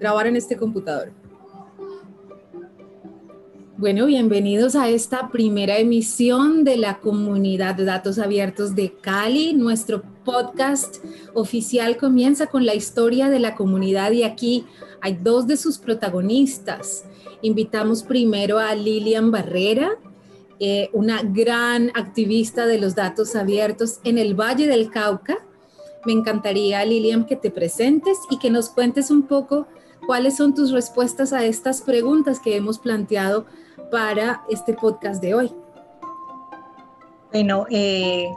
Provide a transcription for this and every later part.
Grabar en este computador. Bueno, bienvenidos a esta primera emisión de la comunidad de datos abiertos de Cali. Nuestro podcast oficial comienza con la historia de la comunidad y aquí hay dos de sus protagonistas. Invitamos primero a Lilian Barrera, eh, una gran activista de los datos abiertos en el Valle del Cauca. Me encantaría, Lilian, que te presentes y que nos cuentes un poco cuáles son tus respuestas a estas preguntas que hemos planteado para este podcast de hoy. Bueno, eh,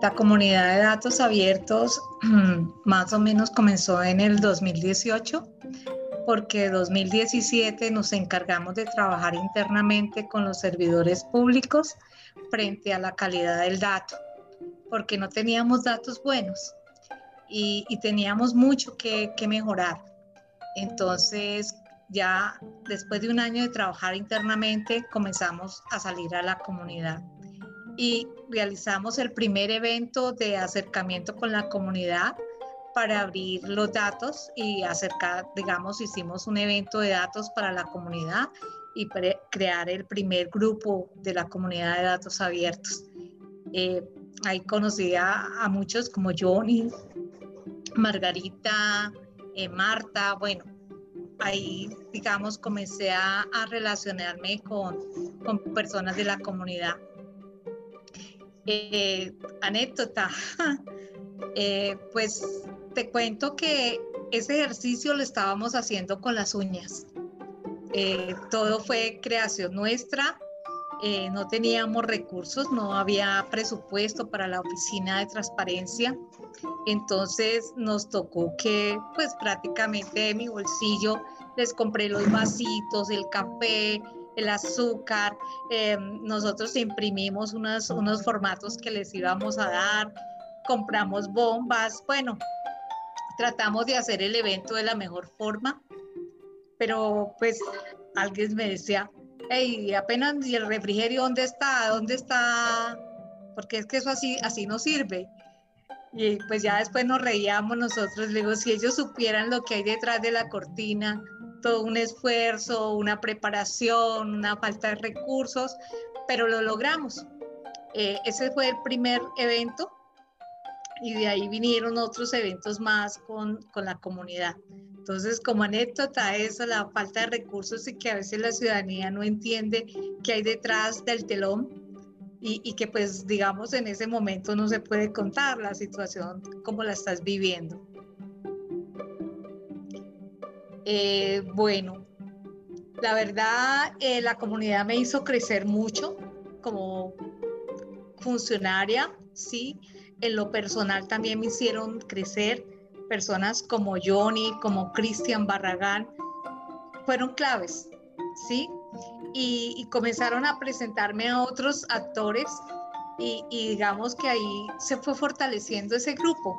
la comunidad de datos abiertos más o menos comenzó en el 2018 porque 2017 nos encargamos de trabajar internamente con los servidores públicos frente a la calidad del dato, porque no teníamos datos buenos y, teníamos mucho que, que mejorar. Entonces, ya después de un año de trabajar internamente, comenzamos a salir a la comunidad y realizamos el primer evento de acercamiento con la comunidad para abrir los datos y acercar, digamos, hicimos un evento de datos para la comunidad y crear el primer grupo de la comunidad de datos abiertos. Eh, ahí conocí a, muchos como Johnny, Margarita, eh, Marta, bueno, ahí, digamos, comencé a, relacionarme con, con, personas de la comunidad. Eh, anécdota, pues te cuento que ese ejercicio lo estábamos haciendo con las uñas. Eh, todo fue creación nuestra, eh, no teníamos recursos, no había presupuesto para la oficina de transparencia, entonces nos tocó que pues prácticamente de mi bolsillo les compré los vasitos, el café, el azúcar, eh, nosotros imprimimos unos, formatos que les íbamos a dar, compramos bombas, bueno, tratamos de hacer el evento de la mejor forma, pero pues alguien me decía, hey, apenas el refrigerio, ¿dónde está? ¿Dónde está? Porque es que eso así, así no sirve. Y pues ya después nos reíamos nosotros, luego si ellos supieran lo que hay detrás de la cortina, todo un esfuerzo, una preparación, una falta de recursos, pero lo logramos. Eh, ese fue el primer evento y de ahí vinieron otros eventos más con, con, la comunidad. Entonces, como anécdota, eso, la falta de recursos y que a veces la ciudadanía no entiende qué hay detrás del telón y, que pues digamos en ese momento no se puede contar la situación como la estás viviendo. Eh, bueno, la verdad, eh, la comunidad me hizo crecer mucho como funcionaria, ¿sí? en lo personal también me hicieron crecer. Personas como Johnny, como Cristian Barragán, fueron claves, ¿sí? Y, comenzaron a presentarme a otros actores y, digamos que ahí se fue fortaleciendo ese grupo.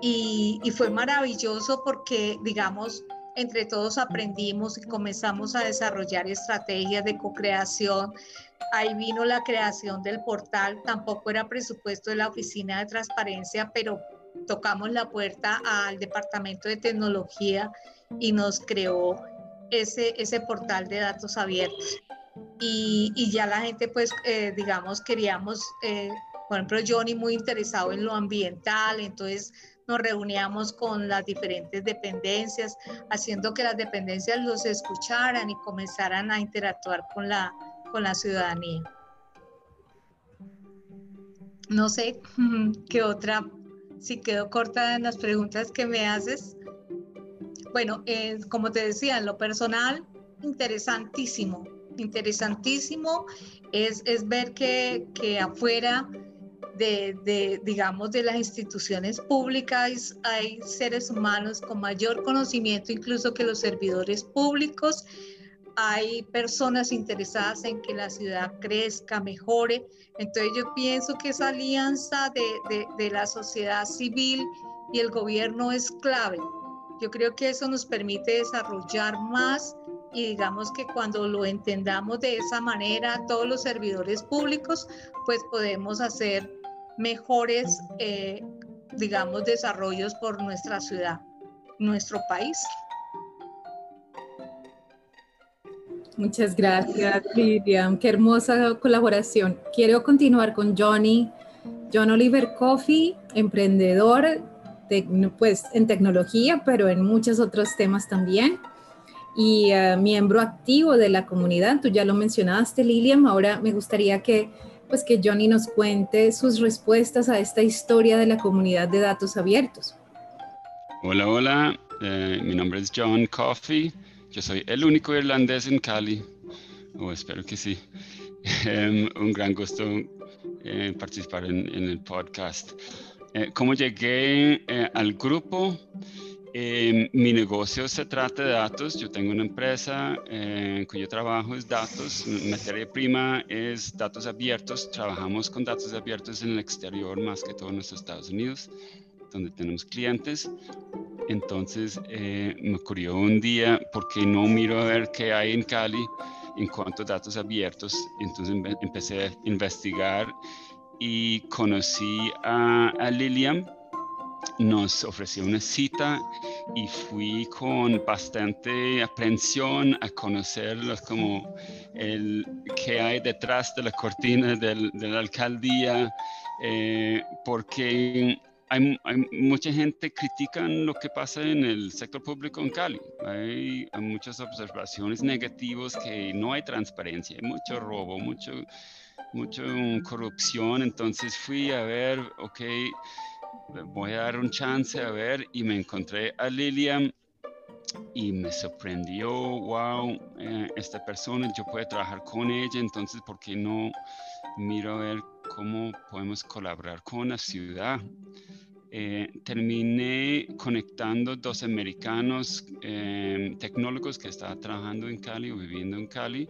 Y, y fue maravilloso porque, digamos, entre todos aprendimos y comenzamos a desarrollar estrategias de co-creación, Ahí vino la creación del portal, tampoco era presupuesto de la Oficina de Transparencia, pero tocamos la puerta al Departamento de Tecnología y nos creó ese, ese portal de datos abiertos. Y, y ya la gente, pues, eh, digamos, queríamos, eh, por ejemplo, Johnny muy interesado en lo ambiental, entonces nos reuníamos con las diferentes dependencias, haciendo que las dependencias los escucharan y comenzaran a interactuar con la, con la ciudadanía. No sé qué otra, si quedó corta en las preguntas que me haces. Bueno, eh, como te decía, en lo personal, interesantísimo, interesantísimo es, ver que, afuera de, de, digamos, de las instituciones públicas hay seres humanos con mayor conocimiento incluso que los servidores públicos hay personas interesadas en que la ciudad crezca, mejore. Entonces yo pienso que esa alianza de, la sociedad civil y el gobierno es clave. Yo creo que eso nos permite desarrollar más y digamos que cuando lo entendamos de esa manera, todos los servidores públicos, pues podemos hacer mejores, eh, digamos, desarrollos por nuestra ciudad, nuestro país. Muchas gracias, Lilian. Qué hermosa colaboración. Quiero continuar con Johnny. John Oliver Coffee, emprendedor pues, en tecnología, pero en muchos otros temas también. Y eh, miembro activo de la comunidad. Tú ya lo mencionaste, Lilian. Ahora me gustaría que, pues, que Johnny nos cuente sus respuestas a esta historia de la comunidad de datos abiertos. Hola, hola. Eh, mi nombre es John Coffey. Yo soy el único irlandés en Cali, o espero que sí. Em, un gran gusto eh, participar en, el podcast. Eh, ¿Cómo llegué eh, al grupo? Em, mi negocio se trata de datos. Yo tengo una empresa cuyo trabajo es datos. Materia prima es datos abiertos. Trabajamos con datos abiertos en el exterior, más que todo en los Estados Unidos, donde tenemos clientes. Entonces eh, me ocurrió un día, porque no miro a ver qué hay en Cali en cuanto a datos abiertos? Entonces empecé a investigar y conocí a, Lilian. Nos ofreció una cita y fui con bastante aprensión a conocerlos como el que hay detrás de la cortina de la alcaldía, eh, porque hay, mucha gente critica lo que pasa en el sector público en Cali. Hay, muchas observaciones negativas que no hay transparencia, hay mucho robo, mucho, mucho corrupción. Entonces fui a ver, ok, voy a dar un chance a ver y me encontré a Lilian y me sorprendió, wow, eh, esta persona, yo puedo trabajar con ella, entonces, ¿por qué no miro a ver cómo podemos colaborar con la ciudad? Eh, terminé conectando dos americanos eh, tecnólogos que estaban trabajando en Cali o viviendo en Cali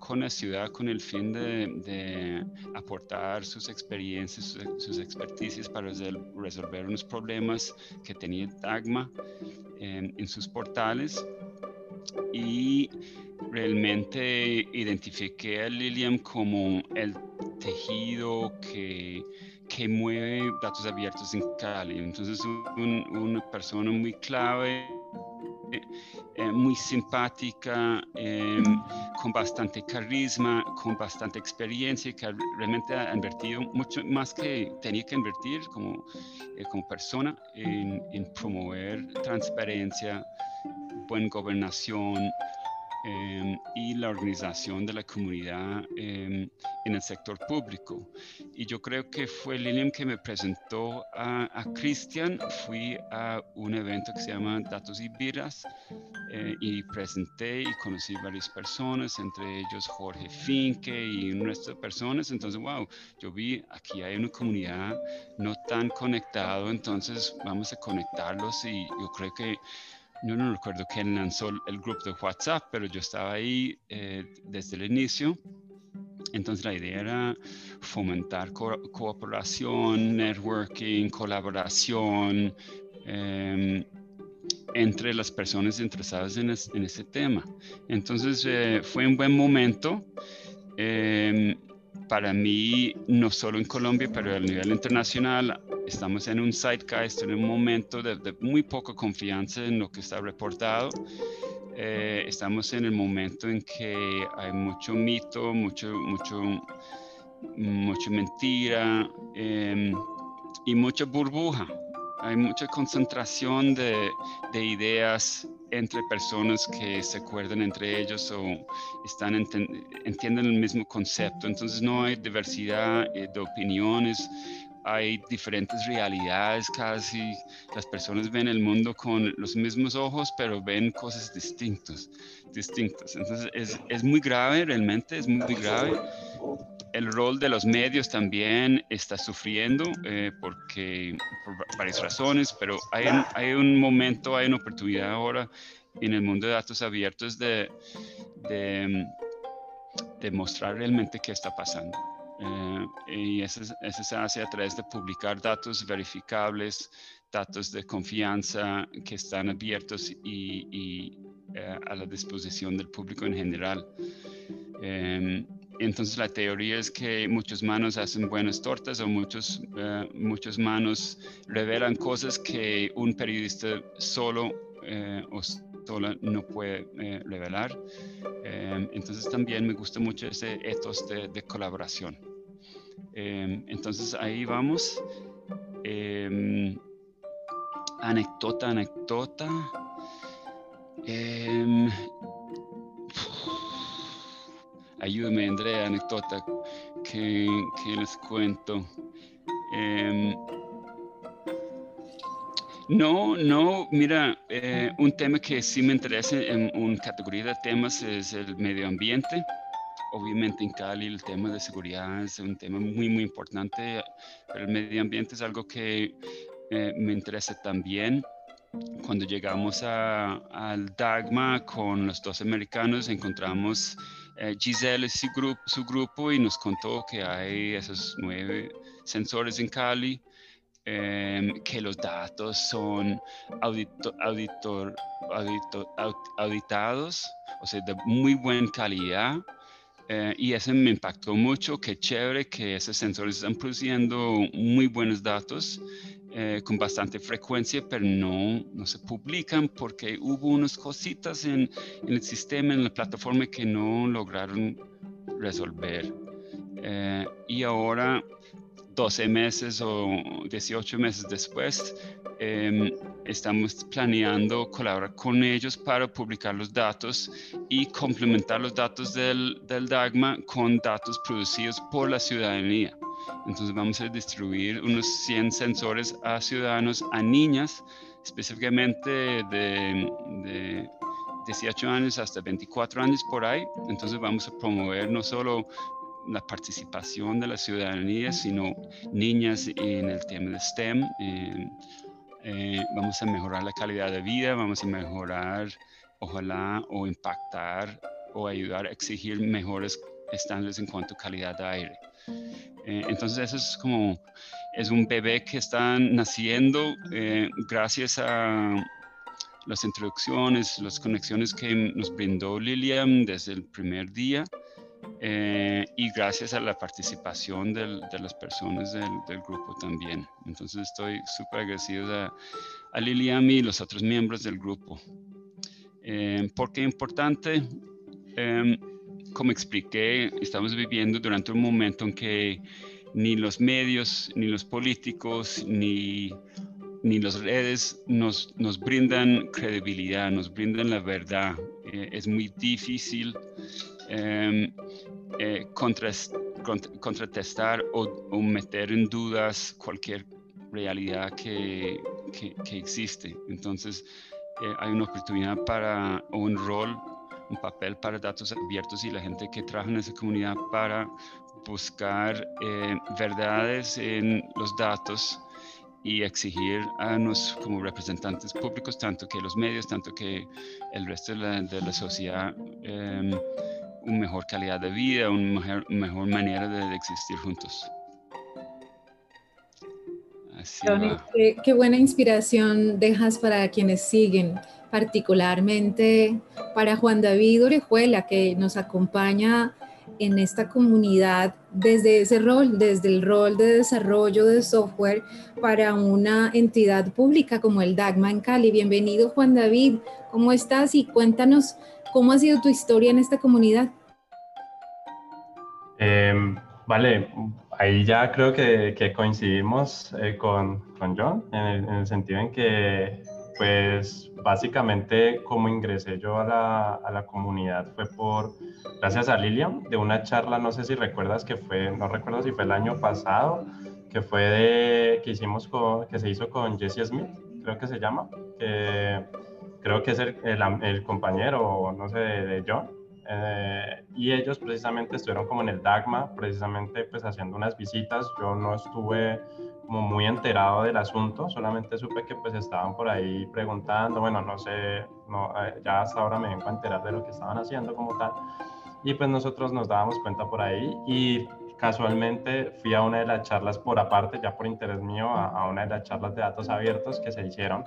con la ciudad con el fin de, aportar sus experiencias, sus, experticias para resolver unos problemas que tenía Dagma eh, en sus portales. Y realmente identifiqué a Lilian como el tejido que que mueve datos abiertos en Cali. Entonces, una persona muy clave, eh, muy simpática, em, con bastante carisma, con bastante experiencia, que realmente ha invertido mucho más que tenía que invertir como, eh, como persona en promover transparencia, buena gobernación, Em, y la organización de la comunidad em, en el sector público. Y yo creo que fue Lilian que me presentó a, a Cristian. Fui a un evento que se llama Datos y Viras eh, y presenté y conocí varias personas, entre ellos Jorge Finke y un resto de personas. Entonces, wow, yo vi aquí hay una comunidad no tan conectado, entonces vamos a conectarlos y yo creo que yo no recuerdo quién lanzó el grupo de WhatsApp, pero yo estaba ahí eh, desde el inicio. Entonces la idea era fomentar cooperación, networking, colaboración em, entre las personas interesadas en, ese tema. Entonces eh, fue un buen momento. Em, para mí, no solo en Colombia, pero a nivel internacional, estamos en un zeitgeist, en un momento de, muy poca confianza en lo que está reportado. Eh, estamos en el momento en que hay mucho mito, mucho, mucho, mucha mentira em, y mucha burbuja. Hay mucha concentración de, de ideas entre personas que se acuerdan entre ellos o están entienden el mismo concepto. Entonces no hay diversidad eh, de opiniones, hay diferentes realidades casi. Las personas ven el mundo con los mismos ojos, pero ven cosas distintas. distintas. Entonces es, es muy grave, realmente es muy grave el rol de los medios también está sufriendo eh, porque por varias razones, pero hay, hay, un momento, hay una oportunidad ahora en el mundo de datos abiertos de, de, mostrar realmente qué está pasando. Eh, y eso, se hace a través de publicar datos verificables, datos de confianza que están abiertos y, eh, a la disposición del público en general. Entonces la teoría es que muchas manos hacen buenas tortas o muchos, uh, muchas manos revelan cosas que un periodista solo uh, no puede eh, revelar. Em, entonces también me gusta mucho ese ethos de, de colaboración. Em, entonces ahí vamos. Em, anécdota, anécdota. ayúdame, Andrea, anécdota que, que les cuento. No, no, mira, eh, un tema que sí me interesa en una categoría de temas es el medio ambiente. Obviamente en Cali el tema de seguridad es un tema muy, muy importante, pero el medio ambiente es algo que eh, me interesa también. Cuando llegamos al Dagma con los dos americanos, encontramos eh, Giselle y su grupo, su grupo y nos contó que hay esos nueve sensores en Cali Em, que los datos son auditor, auditados, o sea, de muy buena calidad. Eh, y eso me impactó mucho, qué chévere que esos sensores están produciendo muy buenos datos eh, con bastante frecuencia, pero no, no se publican porque hubo unas cositas en, en, el sistema, en la plataforma que no lograron resolver. Eh, y ahora 12 meses o 18 meses después, em, estamos planeando colaborar con ellos para publicar los datos y complementar los datos del, del DAGMA con datos producidos por la ciudadanía. Entonces vamos a distribuir unos 100 sensores a ciudadanos, a niñas, específicamente de, de 18 años hasta 24 años por ahí. Entonces vamos a promover no solo la participación de la ciudadanía, sino niñas en el tema de STEM. Eh, eh, vamos a mejorar la calidad de vida, vamos a mejorar, ojalá, o impactar o ayudar a exigir mejores estándares en cuanto a calidad de aire. Eh, entonces eso es como, es un bebé que está naciendo gracias a las introducciones, las conexiones que nos brindó Lilian desde el primer día eh, y gracias a la participación de las personas del, grupo también. Entonces estoy súper agradecido a, a Lilian y los otros miembros del grupo. Eh, ¿Por qué importante? Em, como expliqué, estamos viviendo durante un momento en que ni los medios, ni los políticos, ni, ni las redes nos, nos brindan credibilidad, nos brindan la verdad. Eh, es muy difícil Em, eh, contratestar o, meter en dudas cualquier realidad que, existe. Entonces, eh, hay una oportunidad para, o un rol, un papel para datos abiertos y la gente que trabaja en esa comunidad para buscar eh, verdades en los datos y exigir a nosotros como representantes públicos, tanto que los medios, tanto que el resto de la, sociedad, eh, una mejor calidad de vida, una mejor, manera de, existir juntos. qué, qué, buena inspiración dejas para quienes siguen, particularmente para Juan David Orejuela, que nos acompaña en esta comunidad desde ese rol, desde el rol de desarrollo de software para una entidad pública como el DAGMA en Cali. Bienvenido Juan David, ¿cómo estás? Y cuéntanos ¿Cómo ha sido tu historia en esta comunidad? Em, vale, ahí ya creo que, coincidimos eh, con, con, John, en el, sentido en que, pues, básicamente, como ingresé yo a la, a la, comunidad fue por, gracias a Lilian, de una charla, no sé si recuerdas que fue, no recuerdo si fue el año pasado, que fue de, que hicimos con, que se hizo con Jesse Smith, creo que se llama, que creo que es el, el, compañero, no sé, de, John. Eh, y ellos precisamente estuvieron como en el Dagma, precisamente pues haciendo unas visitas. Yo no estuve como muy enterado del asunto, solamente supe que pues estaban por ahí preguntando, bueno, no sé, no, eh, ya hasta ahora me vengo a enterar de lo que estaban haciendo como tal. Y pues nosotros nos dábamos cuenta por ahí y casualmente fui a una de las charlas por aparte, ya por interés mío, a, a una de las charlas de datos abiertos que se hicieron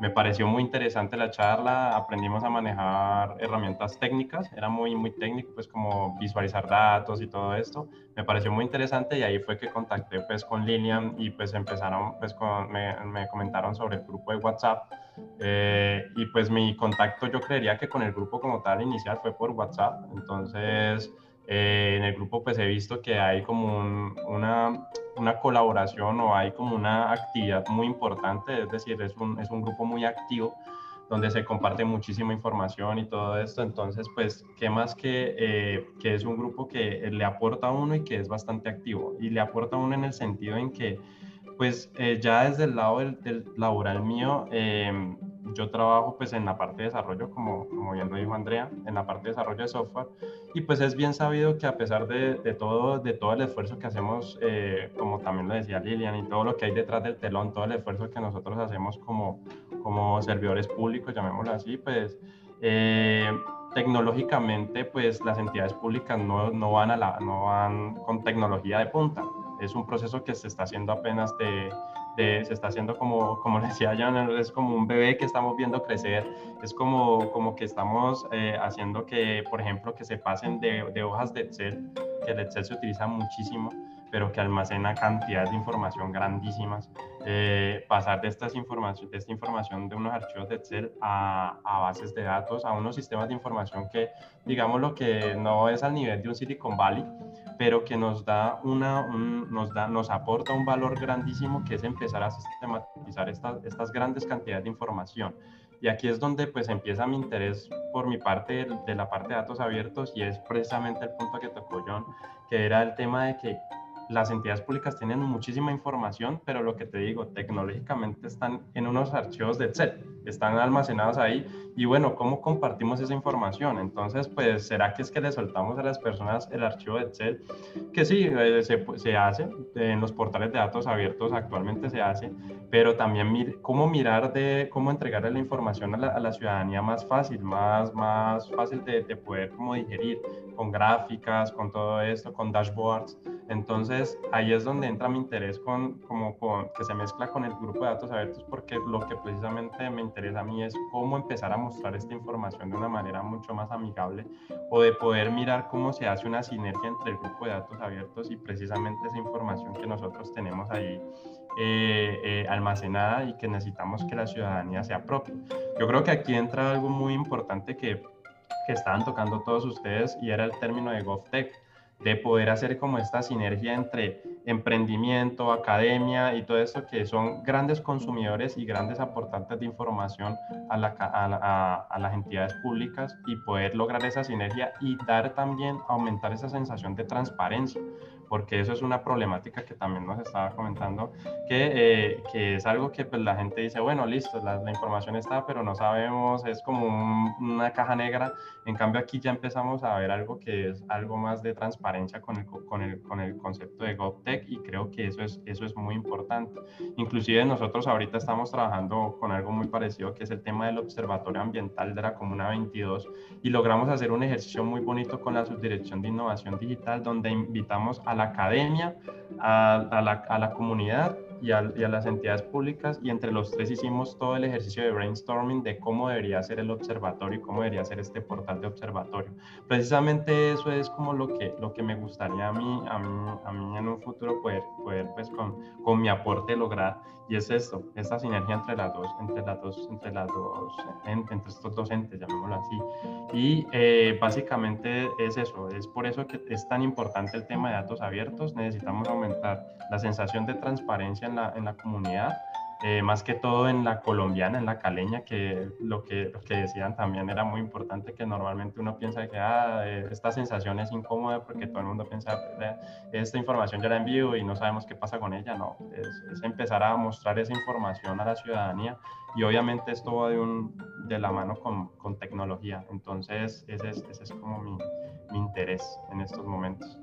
me pareció muy interesante la charla, aprendimos a manejar herramientas técnicas, era muy, muy técnico, pues como visualizar datos y todo esto, me pareció muy interesante y ahí fue que contacté pues con Lilian y pues empezaron, pues con, me, me, comentaron sobre el grupo de WhatsApp eh, y pues mi contacto yo creería que con el grupo como tal inicial fue por WhatsApp, entonces... Eh, en el grupo pues he visto que hay como una, una, colaboración o hay como una actividad muy importante, es decir, es un, es un grupo muy activo donde se comparte muchísima información y todo esto. Entonces, pues, ¿qué más que, eh, que es un grupo que le aporta a uno y que es bastante activo? Y le aporta a uno en el sentido en que, pues, eh, ya desde el lado del, laboral mío, eh, yo trabajo pues en la parte de desarrollo, como, como bien lo dijo Andrea, en la parte de desarrollo de software. Y pues es bien sabido que a pesar de, de todo, de todo el esfuerzo que hacemos, eh, como también lo decía Lilian, y todo lo que hay detrás del telón, todo el esfuerzo que nosotros hacemos como, como servidores públicos, llamémoslo así, pues eh, tecnológicamente pues las entidades públicas no, no, van a la, no van con tecnología de punta. Es un proceso que se está haciendo apenas de se está haciendo como, como decía Jan, es como un bebé que estamos viendo crecer, es como, como que estamos eh, haciendo que, por ejemplo, que se pasen de, de hojas de Excel, que el Excel se utiliza muchísimo, pero que almacena cantidades de información grandísimas, eh, pasar de, estas información, de esta información de unos archivos de Excel a, a, bases de datos, a unos sistemas de información que, digamos, lo que no es al nivel de un Silicon Valley, pero que nos da una, nos, da, nos aporta un valor grandísimo que es empezar a sistematizar estas, estas grandes cantidades de información. Y aquí es donde pues empieza mi interés por mi parte de la parte de datos abiertos y es precisamente el punto que tocó John, que era el tema de que las entidades públicas tienen muchísima información, pero lo que te digo, tecnológicamente están en unos archivos de Excel, están almacenados ahí y bueno, ¿cómo compartimos esa información? Entonces, pues, ¿será que es que le soltamos a las personas el archivo de Excel? Que sí, eh, se, hace, en los portales de datos abiertos actualmente se hace, pero también cómo mirar de cómo entregarle la información a la, a la ciudadanía más fácil, más, más fácil de, de poder como digerir, con gráficas, con todo esto, con dashboards. Entonces, ahí es donde entra mi interés con, como con, que se mezcla con el grupo de datos abiertos, porque lo que precisamente me interesa a mí es cómo empezar a mostrar esta información de una manera mucho más amigable o de poder mirar cómo se hace una sinergia entre el grupo de datos abiertos y precisamente esa información que nosotros tenemos ahí eh, eh, almacenada y que necesitamos que la ciudadanía sea propia. Yo creo que aquí entra algo muy importante que, que estaban tocando todos ustedes y era el término de GovTech de poder hacer como esta sinergia entre emprendimiento, academia y todo esto que son grandes consumidores y grandes aportantes de información a, la, a, a, las entidades públicas y poder lograr esa sinergia y dar también, aumentar esa sensación de transparencia porque eso es una problemática que también nos estaba comentando, que, eh, que es algo que pues, la gente dice, bueno, listo, la, la información está, pero no sabemos, es como una caja negra. En cambio, aquí ya empezamos a ver algo que es algo más de transparencia con el, con el, con el concepto de GovTech y creo que eso es, eso es muy importante. Inclusive nosotros ahorita estamos trabajando con algo muy parecido, que es el tema del Observatorio Ambiental de la Comuna 22 y logramos hacer un ejercicio muy bonito con la Subdirección de Innovación Digital, donde invitamos a la academia, a, la, a la, comunidad y a, y a, las entidades públicas y entre los tres hicimos todo el ejercicio de brainstorming de cómo debería ser el observatorio y cómo debería ser este portal de observatorio. Precisamente eso es como lo que, lo que me gustaría a mí, a mí, a mí en un futuro poder, poder pues con, con mi aporte lograr y es esto, esta sinergia entre las dos, entre las dos, entre las dos, entre estos docentes, llamémoslo así. Y eh, básicamente es eso, es por eso que es tan importante el tema de datos abiertos. Necesitamos aumentar la sensación de transparencia en la, en la comunidad eh, más que todo en la colombiana, en la caleña, que lo, que lo que decían también era muy importante, que normalmente uno piensa que ah, eh, esta sensación es incómoda porque todo el mundo piensa, esta información ya la envío y no sabemos qué pasa con ella, no, es, empezar a mostrar esa información a la ciudadanía y obviamente esto va de, un, de la mano con, con tecnología, entonces ese es, ese es como mi, mi interés en estos momentos.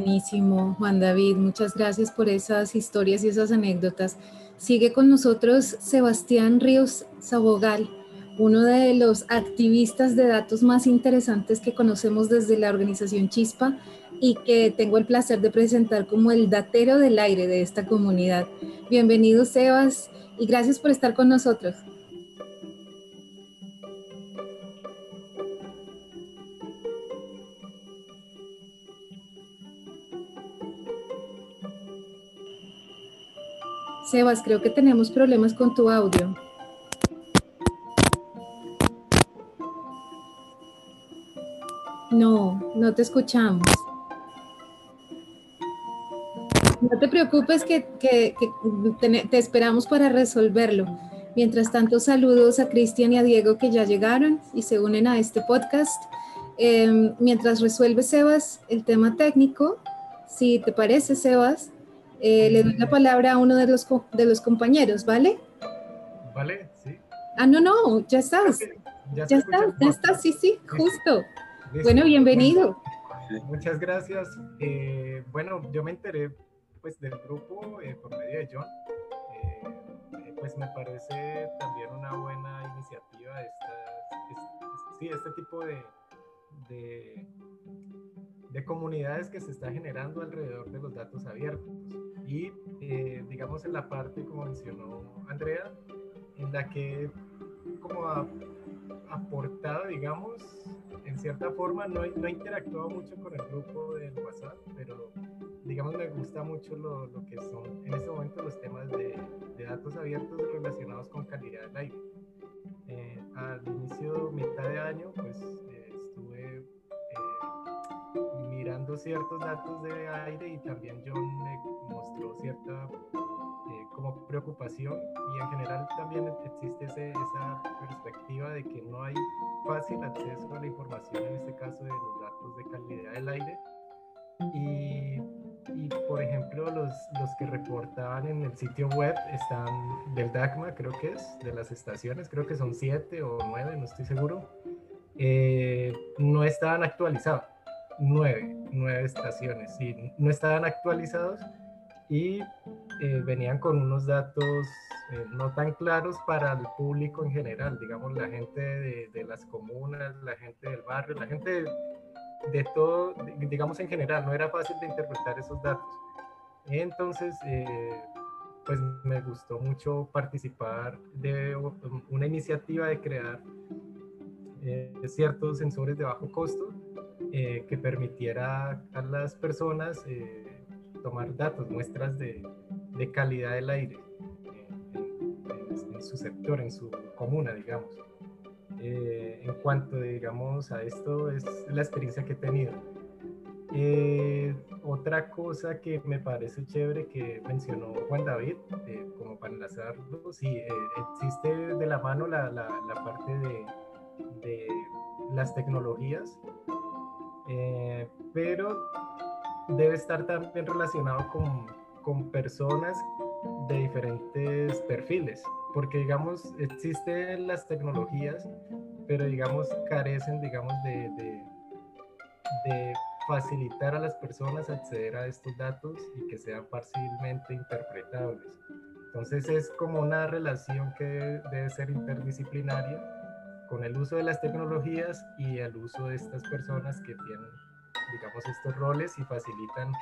Buenísimo, Juan David. Muchas gracias por esas historias y esas anécdotas. Sigue con nosotros Sebastián Ríos Sabogal, uno de los activistas de datos más interesantes que conocemos desde la organización Chispa y que tengo el placer de presentar como el datero del aire de esta comunidad. Bienvenido Sebas y gracias por estar con nosotros. Sebas, creo que tenemos problemas con tu audio. No, no te escuchamos. No te preocupes que, te, esperamos para resolverlo. Mientras tanto, saludos a Cristian y a Diego que ya llegaron y se unen a este podcast. Em, mientras resuelve Sebas el tema técnico, si te parece, Sebas, eh, le doy la palabra a uno de los, de los compañeros, ¿vale? Vale, sí. Ah, no, no, ya estás. Ya, estás, ya estás, sí, sí, justo. Bueno, bienvenido. Muchas gracias. Eh, bueno, yo me enteré pues del grupo eh, por medio de John. pues me parece también una buena iniciativa esta, sí, este tipo de, de, de comunidades que se está generando alrededor de los datos abiertos. Y eh, digamos en la parte, como mencionó Andrea, en la que como ha aportado, digamos, en cierta forma, no, no he interactuado mucho con el grupo del WhatsApp, pero digamos me gusta mucho lo, lo que son en este momento los temas de, de datos abiertos relacionados con calidad del aire. Eh, al inicio, mitad de año, pues eh, mirando ciertos datos de aire y también John me mostró cierta eh, como preocupación. Y en general también existe esa perspectiva de que no hay fácil acceso a la información, en este caso de los datos de calidad del aire. Y, por ejemplo, los, los que reportaban en el sitio web están del DACMA, creo que es, de las estaciones, creo que son siete o nueve, no estoy seguro, eh, no estaban actualizados nueve, nueve estaciones y no estaban actualizados y eh, venían con unos datos eh, no tan claros para el público en general, digamos la gente de, las comunas, la gente del barrio, la gente de, todo, digamos en general, no era fácil de interpretar esos datos. Entonces, eh, pues me gustó mucho participar de una iniciativa de crear ciertos sensores de bajo costo eh, que permitiera a las personas eh, tomar datos, muestras de, de calidad del aire en, su sector, en su comuna, digamos. Eh, en cuanto, digamos, a esto, es la experiencia que he tenido. otra cosa que me parece chévere que mencionó Juan David, como para enlazarlo, sí, existe de la mano la, la, la parte de, de las tecnologías eh, pero debe estar también relacionado con, con, personas de diferentes perfiles, porque digamos, existen las tecnologías, pero digamos, carecen, digamos, de, de, de facilitar a las personas acceder a estos datos y que sean fácilmente interpretables. Entonces es como una relación que debe ser interdisciplinaria con el uso de las tecnologías y el uso de estas personas que tienen, digamos, estos roles y facilitan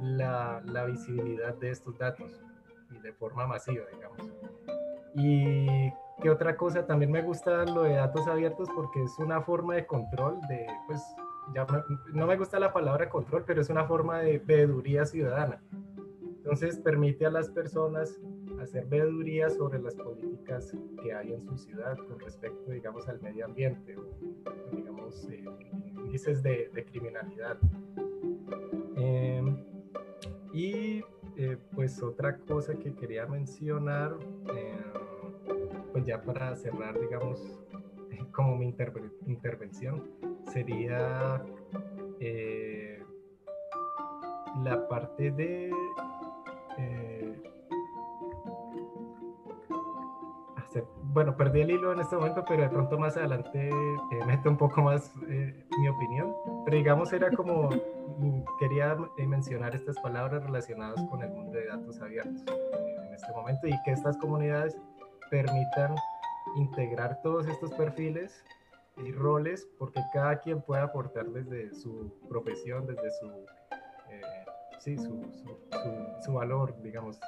la, la visibilidad de estos datos y de forma masiva, digamos. Y qué otra cosa, también me gusta lo de datos abiertos porque es una forma de control de, pues, ya no me gusta la palabra control, pero es una forma de veeduría ciudadana. Entonces permite a las personas hacer sobre las políticas que hay en su ciudad con respecto, digamos, al medio ambiente o, digamos, eh, índices de, criminalidad. Em, y eh, pues otra cosa que quería mencionar, em, pues ya para cerrar, digamos, como mi intervención, sería eh, la parte de bueno, perdí el hilo en este momento, pero de pronto más adelante eh, meto un poco más eh, mi opinión. Pero digamos, era como, mm, quería eh, mencionar estas palabras relacionadas con el mundo de datos abiertos en este momento y que estas comunidades permitan integrar todos estos perfiles y roles porque cada quien puede aportar desde su profesión, desde su sí, su, su, valor, digamos,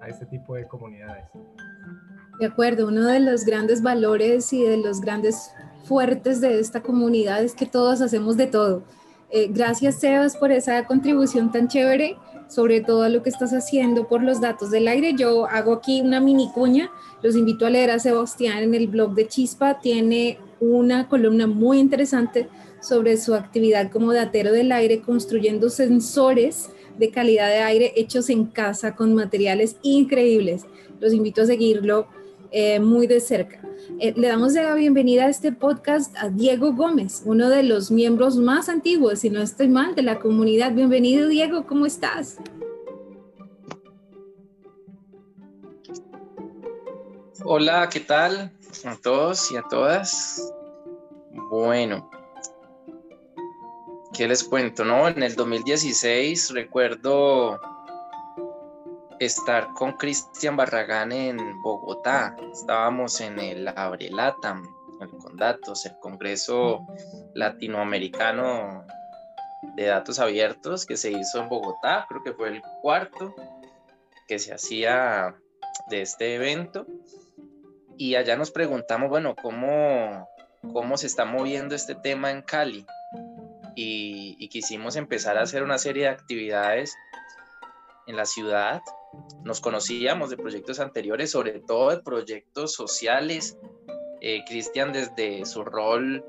a este tipo de comunidades. De acuerdo, uno de los grandes valores y de los grandes fuertes de esta comunidad es que todos hacemos de todo. Eh, gracias, Sebas, por esa contribución tan chévere, sobre todo lo que estás haciendo por los datos del aire. Yo hago aquí una mini cuña. Los invito a leer a Sebastián en el blog de Chispa. Tiene una columna muy interesante sobre su actividad como datero del aire, construyendo sensores de calidad de aire hechos en casa con materiales increíbles. Los invito a seguirlo eh, muy de cerca. Eh, le damos la bienvenida a este podcast a Diego Gómez, uno de los miembros más antiguos, si no estoy mal, de la comunidad. Bienvenido, Diego, ¿cómo estás? Hola, ¿qué tal a todos y a todas? Bueno, ¿qué les cuento? No, en el 2016 recuerdo estar con Cristian Barragán en Bogotá. Estábamos en el Abrelatam, el Condatos, el Congreso Latinoamericano de Datos Abiertos que se hizo en Bogotá. Creo que fue el cuarto que se hacía de este evento. Y allá nos preguntamos, bueno, ¿cómo, cómo se está moviendo este tema en Cali? Y, y quisimos empezar a hacer una serie de actividades en la ciudad nos conocíamos de proyectos anteriores, sobre todo de proyectos sociales. Eh, Cristian desde su rol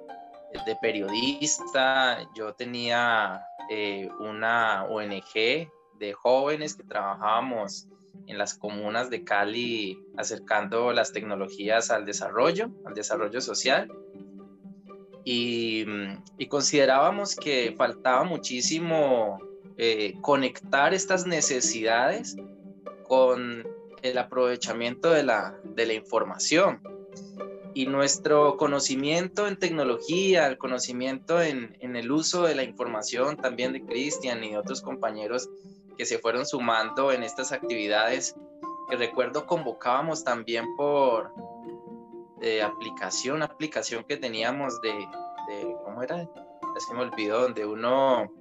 de periodista, yo tenía eh, una ONG de jóvenes que trabajábamos en las comunas de Cali acercando las tecnologías al desarrollo, al desarrollo social. Y, considerábamos que faltaba muchísimo eh, conectar estas necesidades con el aprovechamiento de la, de la información. Y nuestro conocimiento en tecnología, el conocimiento en, en el uso de la información también de Cristian y de otros compañeros que se fueron sumando en estas actividades, que recuerdo convocábamos también por de aplicación, aplicación que teníamos de, de ¿cómo era? Que me olvidó, donde uno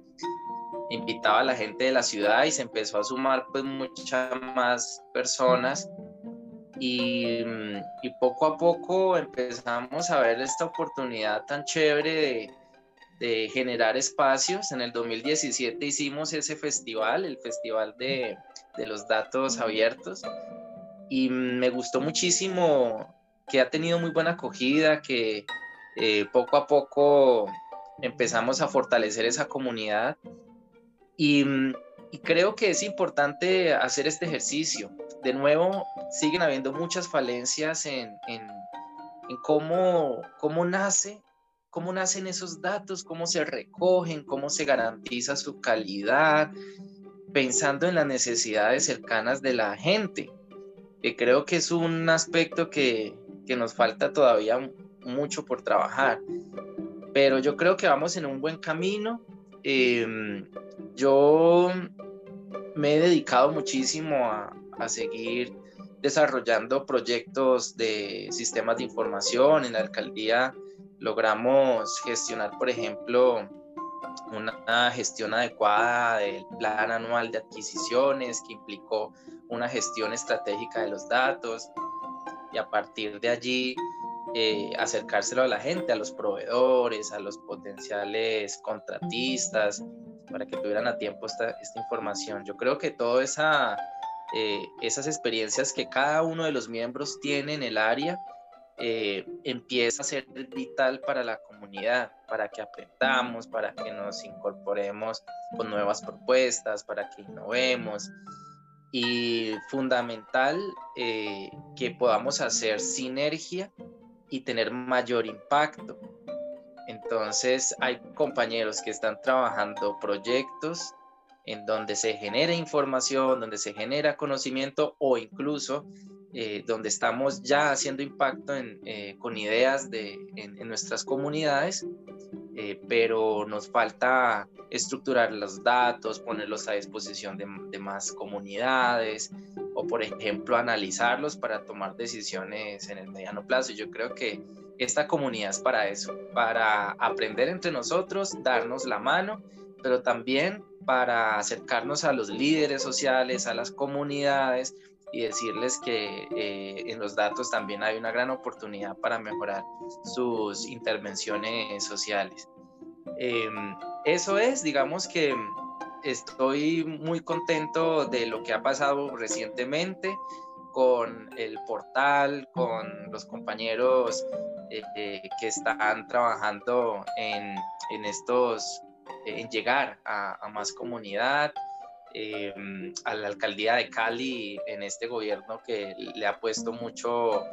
invitaba a la gente de la ciudad y se empezó a sumar pues muchas más personas. Y, y, poco a poco empezamos a ver esta oportunidad tan chévere de, generar espacios. En el 2017 hicimos ese festival, el Festival de, los Datos Abiertos. Y me gustó muchísimo que ha tenido muy buena acogida, que eh, poco a poco empezamos a fortalecer esa comunidad Mm, y, creo que es importante hacer este ejercicio. De nuevo, siguen habiendo muchas falencias en, en, cómo, cómo nace cómo nacen esos datos, cómo se recogen, cómo se garantiza su calidad, pensando en las necesidades cercanas de la gente, que creo que es un aspecto que, que, nos falta todavía mucho por trabajar. Pero yo creo que vamos en un buen camino. Eh, yo me he dedicado muchísimo a, seguir desarrollando proyectos de sistemas de información. En la alcaldía logramos gestionar, por ejemplo, una gestión adecuada del plan anual de adquisiciones que implicó una gestión estratégica de los datos y a partir de allí eh, acercárselo a la gente, a los proveedores, a los potenciales contratistas, para que tuvieran a tiempo esta, información. Yo creo que todas esa, eh, esas experiencias que cada uno de los miembros tiene en el área eh, empieza a ser vital para la comunidad, para que aprendamos, para que nos incorporemos con nuevas propuestas, para que innovemos y fundamental eh, que podamos hacer sinergia y tener mayor impacto. Entonces hay compañeros que están trabajando proyectos en donde se genera información, donde se genera conocimiento o incluso eh, donde estamos ya haciendo impacto eh, con ideas de, en, nuestras comunidades, eh, pero nos falta estructurar los datos, ponerlos a disposición de, de, más comunidades o, por ejemplo, analizarlos para tomar decisiones en el mediano plazo. Yo creo que esta comunidad es para eso, para aprender entre nosotros, darnos la mano, pero también para acercarnos a los líderes sociales, a las comunidades y decirles que eh, en los datos también hay una gran oportunidad para mejorar sus intervenciones sociales. Em, eso es, digamos que estoy muy contento de lo que ha pasado recientemente con el portal, con los compañeros eh, eh, que están trabajando en, en estos, en llegar a, más comunidad, eh, a la alcaldía de Cali en este gobierno que le ha puesto mucho,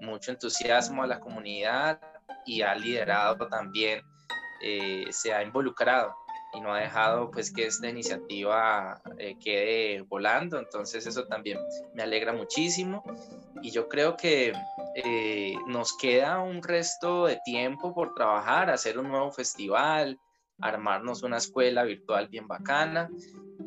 mucho entusiasmo a la comunidad y ha liderado también, se ha involucrado y no ha dejado pues que esta iniciativa eh, quede volando. Entonces eso también me alegra muchísimo y yo creo que eh, nos queda un resto de tiempo por trabajar, hacer un nuevo festival, armarnos una escuela virtual bien bacana.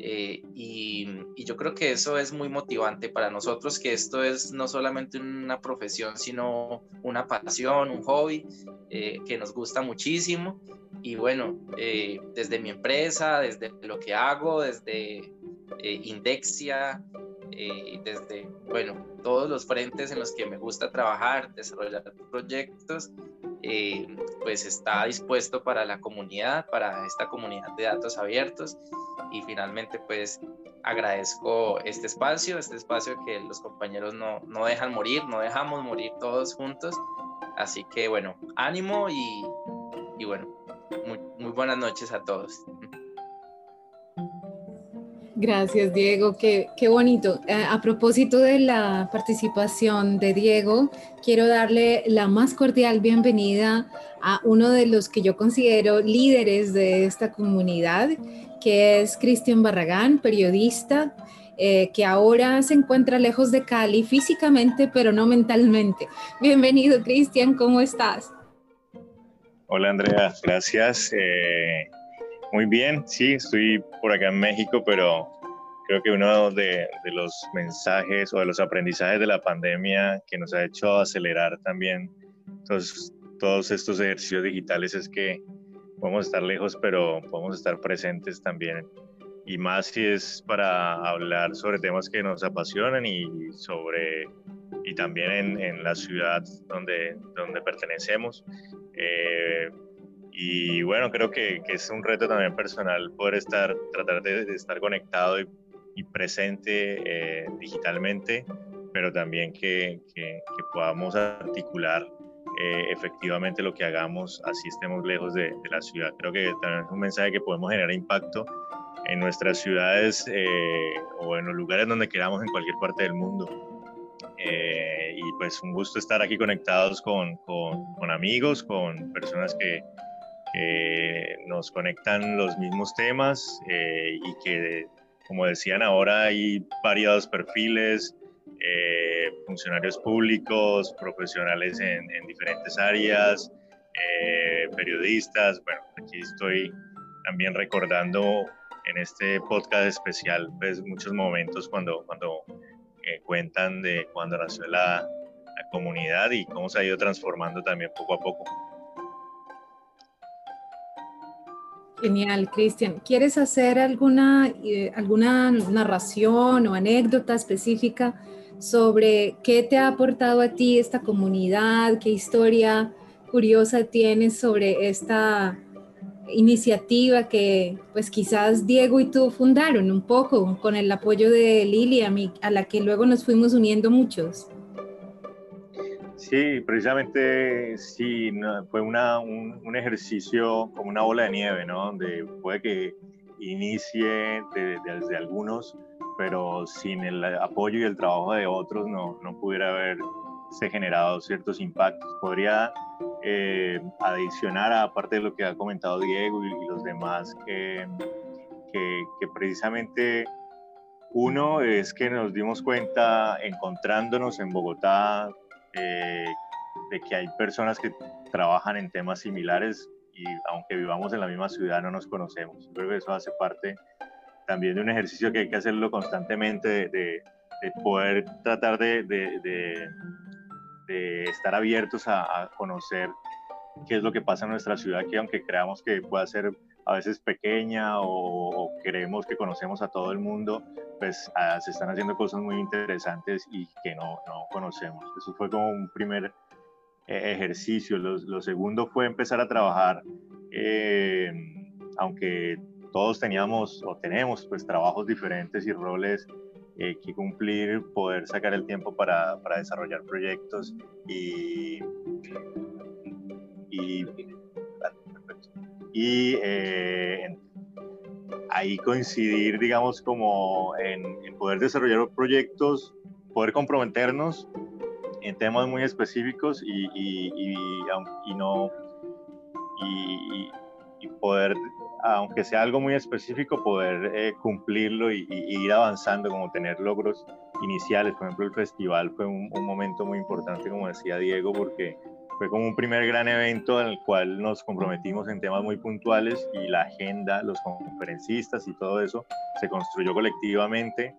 Eh, y, yo creo que eso es muy motivante para nosotros, que esto es no solamente una profesión, sino una pasión, un hobby que nos gusta muchísimo y bueno, eh, desde mi empresa, desde lo que hago, desde eh, Indexia, eh, desde, bueno, todos los frentes en los que me gusta trabajar, desarrollar proyectos, pues está dispuesto para la comunidad, para esta comunidad de datos abiertos. Y finalmente, pues agradezco este espacio, este espacio que los compañeros no, no dejan morir, no dejamos morir todos juntos. Así que bueno, ánimo y, y bueno, muy, buenas noches a todos. Gracias, Diego. Qué, qué bonito. Eh, a propósito de la participación de Diego, quiero darle la más cordial bienvenida a uno de los que yo considero líderes de esta comunidad, que es Cristian Barragán, periodista, eh, que ahora se encuentra lejos de Cali físicamente, pero no mentalmente. Bienvenido, Cristian, ¿cómo estás? Hola Andrea, gracias. Eh, muy bien, sí, estoy por acá en México, pero creo que uno de, los mensajes o de los aprendizajes de la pandemia que nos ha hecho acelerar también todos, todos estos ejercicios digitales es que podemos estar lejos, pero podemos estar presentes también. Y más si es para hablar sobre temas que nos apasionan y sobre y también en, en la ciudad donde, donde pertenecemos. Eh, y bueno, creo que, que, es un reto también personal poder estar, tratar de, estar conectado y, presente eh, digitalmente, pero también que, que, podamos articular eh, efectivamente lo que hagamos, así estemos lejos de, de, la ciudad. Creo que también es un mensaje que podemos generar impacto en nuestras ciudades o en los lugares donde queramos en cualquier parte del mundo. Eh, y pues un gusto estar aquí conectados con, con, amigos, con personas que, nos conectan los mismos temas eh, y que, como decían ahora, hay varios perfiles, eh, funcionarios públicos, profesionales en, en diferentes áreas, periodistas. Bueno, aquí estoy también recordando en este podcast especial pues, muchos momentos cuando, cuando cuentan de cuando nació la, comunidad y cómo se ha ido transformando también poco a poco. Genial, Cristian. ¿Quieres hacer alguna, eh, alguna narración o anécdota específica sobre qué te ha aportado a ti esta comunidad? ¿Qué historia curiosa tienes sobre esta iniciativa que pues quizás Diego y tú fundaron un poco con el apoyo de Lili, a, la que luego nos fuimos uniendo muchos. Sí, precisamente sí, fue una, un, ejercicio como una bola de nieve, ¿no? Donde puede que inicie desde algunos, pero sin el apoyo y el trabajo de otros no, no pudiera haberse generado ciertos impactos. Podría eh, adicionar, aparte de lo que ha comentado Diego y, los demás, que, precisamente uno es que nos dimos cuenta encontrándonos en Bogotá eh, de que hay personas que trabajan en temas similares y aunque vivamos en la misma ciudad no nos conocemos. Creo que eso hace parte también de un ejercicio que hay que hacerlo constantemente, de, poder tratar de estar abiertos a, conocer qué es lo que pasa en nuestra ciudad, que aunque creamos que pueda ser a veces pequeña o, creemos que conocemos a todo el mundo, pues ah, se están haciendo cosas muy interesantes y que no, no conocemos. Eso fue como un primer eh, ejercicio. Lo, segundo fue empezar a trabajar, eh, aunque todos teníamos o tenemos pues trabajos diferentes y roles eh, que cumplir, poder sacar el tiempo para, para desarrollar proyectos y, y y eh, ahí coincidir, digamos, como en, poder desarrollar proyectos, poder comprometernos en temas muy específicos y, y, y, no y, poder, aunque sea algo muy específico, poder eh, cumplirlo y, ir avanzando, como tener logros iniciales. Por ejemplo, el festival fue un, momento muy importante, como decía Diego, porque fue como un primer gran evento en el cual nos comprometimos en temas muy puntuales y la agenda, los conferencistas y todo eso se construyó colectivamente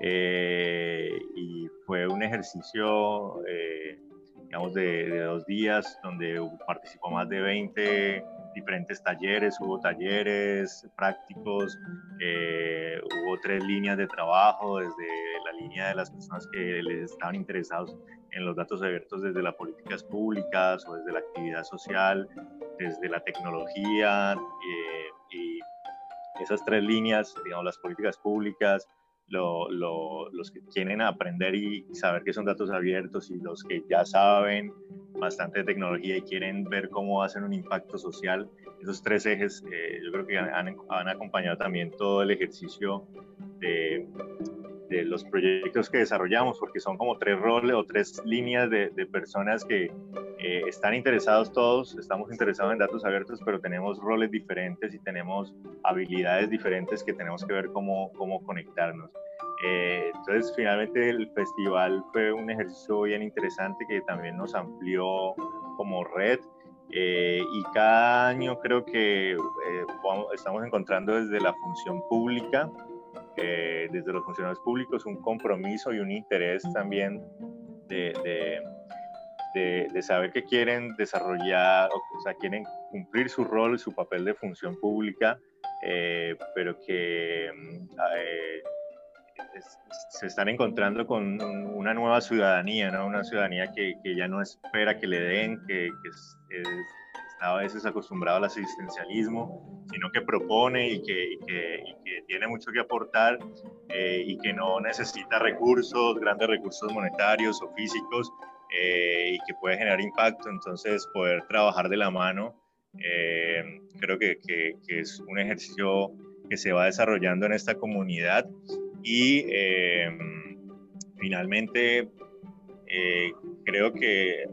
eh, y fue un ejercicio, eh, digamos, de, dos días donde participó más de 20 diferentes talleres, hubo talleres prácticos, eh, hubo tres líneas de trabajo, desde la línea de las personas que les estaban interesados en los datos abiertos desde las políticas públicas o desde la actividad social, desde la tecnología eh, y esas tres líneas, digamos, las políticas públicas, los que quieren aprender y saber qué son datos abiertos y los que ya saben bastante de tecnología y quieren ver cómo hacen un impacto social. Esos tres ejes eh, yo creo que han, han, acompañado también todo el ejercicio de, de, los proyectos que desarrollamos, porque son como tres roles o tres líneas de, de personas que eh, están interesados todos, estamos interesados en datos abiertos, pero tenemos roles diferentes y tenemos habilidades diferentes que tenemos que ver cómo, cómo conectarnos. Eh, entonces, finalmente el festival fue un ejercicio bien interesante que también nos amplió como red. Eh, y cada año creo que estamos encontrando desde la función pública, desde los funcionarios públicos, un compromiso y un interés también de, de de, saber que quieren desarrollar, o sea, quieren cumplir su rol, su papel de función pública, eh, pero que mm, eh, se están encontrando con una nueva ciudadanía, ¿no? una ciudadanía que, que ya no espera que le den, que, que está a veces acostumbrado al asistencialismo, sino que propone y que, que tiene mucho que aportar eh, y que no necesita recursos, grandes recursos monetarios o físicos, eh, y que puede generar impacto, entonces poder trabajar de la mano, eh, creo que, que, es un ejercicio que se va desarrollando en esta comunidad. Y eh, finalmente creo que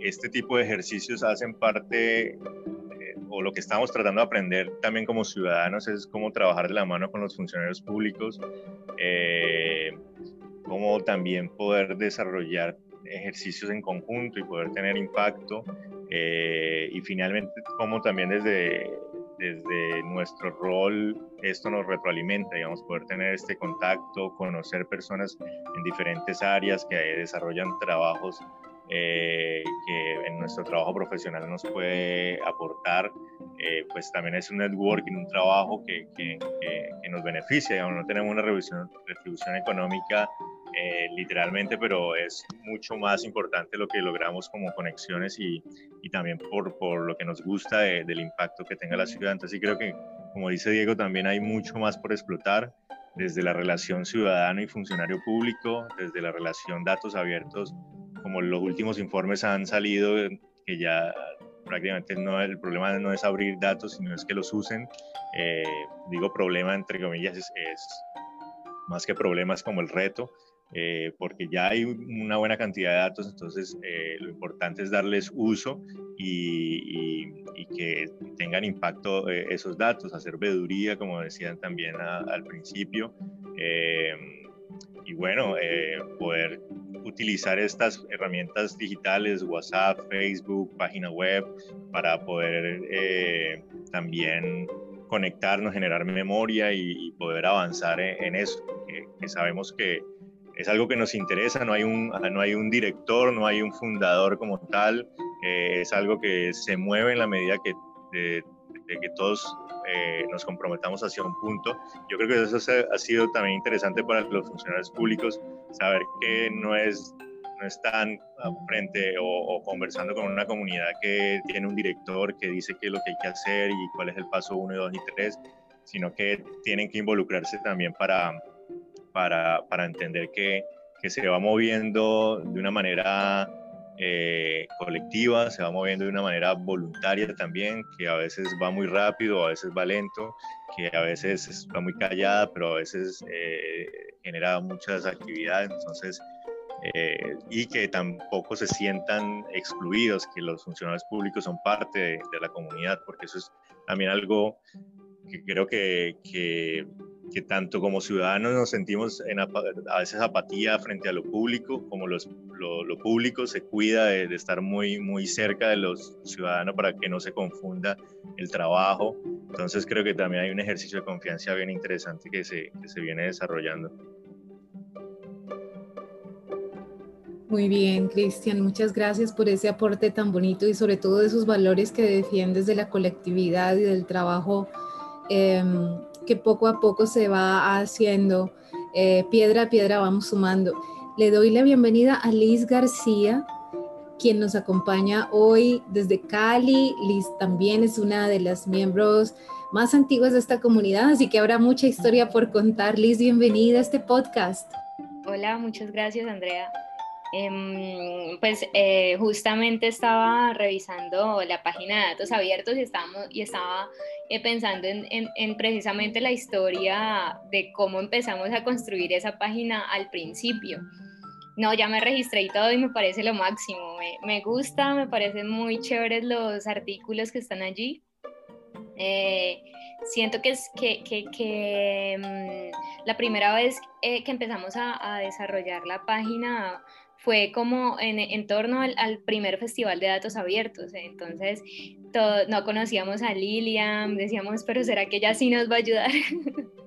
este tipo de ejercicios hacen parte o lo que estamos tratando de aprender también como ciudadanos es cómo trabajar de la mano con los funcionarios públicos, cómo también poder desarrollar ejercicios en conjunto y poder tener impacto. Eh, y finalmente, como también desde, desde nuestro rol esto nos retroalimenta, digamos, poder tener este contacto, conocer personas en diferentes áreas que desarrollan trabajos eh, que en nuestro trabajo profesional nos puede aportar, eh, pues también es un networking, un trabajo que, que, que, nos beneficia, digamos, no tenemos una retribución, retribución económica eh, literalmente, pero es mucho más importante lo que logramos como conexiones y, y también por, por, lo que nos gusta del impacto que tenga la ciudad. Entonces sí creo que, como dice Diego, también hay mucho más por explotar desde la relación ciudadano y funcionario público, desde la relación datos abiertos, como los últimos informes han salido, que ya prácticamente no, el problema no es abrir datos, sino es que los usen. Eh, digo problema entre comillas, es, es más que problemas como el reto. Eh, porque ya hay una buena cantidad de datos, entonces eh, lo importante es darles uso y, que tengan impacto eh, esos datos, hacer veeduría, como decían también al principio, y bueno, poder utilizar estas herramientas digitales, WhatsApp, Facebook, página web, para poder también conectarnos, generar memoria y, poder avanzar en, eso, que sabemos que es algo que nos interesa, no hay un, no hay un director, no hay un fundador como tal, eh, es algo que se mueve en la medida que de que todos eh, nos comprometamos hacia un punto. Yo creo que eso ha sido también interesante para los funcionarios públicos, saber que no es no están frente o, o, conversando con una comunidad que tiene un director que dice qué es lo que hay que hacer y cuál es el paso 1, 2 y 3, sino que tienen que involucrarse también para, para, para entender que, que, se va moviendo de una manera eh, colectiva, se va moviendo de una manera voluntaria también, que a veces va muy rápido, a veces va lento, que a veces está muy callada, pero a veces eh, genera muchas actividades. Entonces, eh, y que tampoco se sientan excluidos, que los funcionarios públicos son parte de, la comunidad, porque eso es también algo que creo que, que, tanto como ciudadanos nos sentimos en a veces apatía frente a lo público, como los, lo, lo público se cuida de, de, estar muy, muy cerca de los ciudadanos para que no se confunda el trabajo. Entonces creo que también hay un ejercicio de confianza bien interesante que se, que se viene desarrollando. Muy bien, Cristian, muchas gracias por ese aporte tan bonito y sobre todo de esos valores que defiendes de la colectividad y del trabajo eh, que poco a poco se va haciendo. Eh, piedra a piedra vamos sumando. Le doy la bienvenida a Liz García, quien nos acompaña hoy desde Cali. Liz también es una de las miembros más antiguas de esta comunidad, así que habrá mucha historia por contar. Liz, bienvenida a este podcast. Hola, muchas gracias, Andrea. Eh, pues eh, justamente estaba revisando la página de datos abiertos y, estaba eh, pensando en, en, en, precisamente la historia de cómo empezamos a construir esa página al principio. No, ya me registré y todo y me parece lo máximo. Me, gusta, me parecen muy chéveres los artículos que están allí. Eh, siento que es que, mmm, la primera vez que empezamos a, desarrollar la página fue como en, en torno al, primer festival de datos abiertos. Entonces, no conocíamos a Lilian, decíamos, pero ¿será que ella sí nos va a ayudar?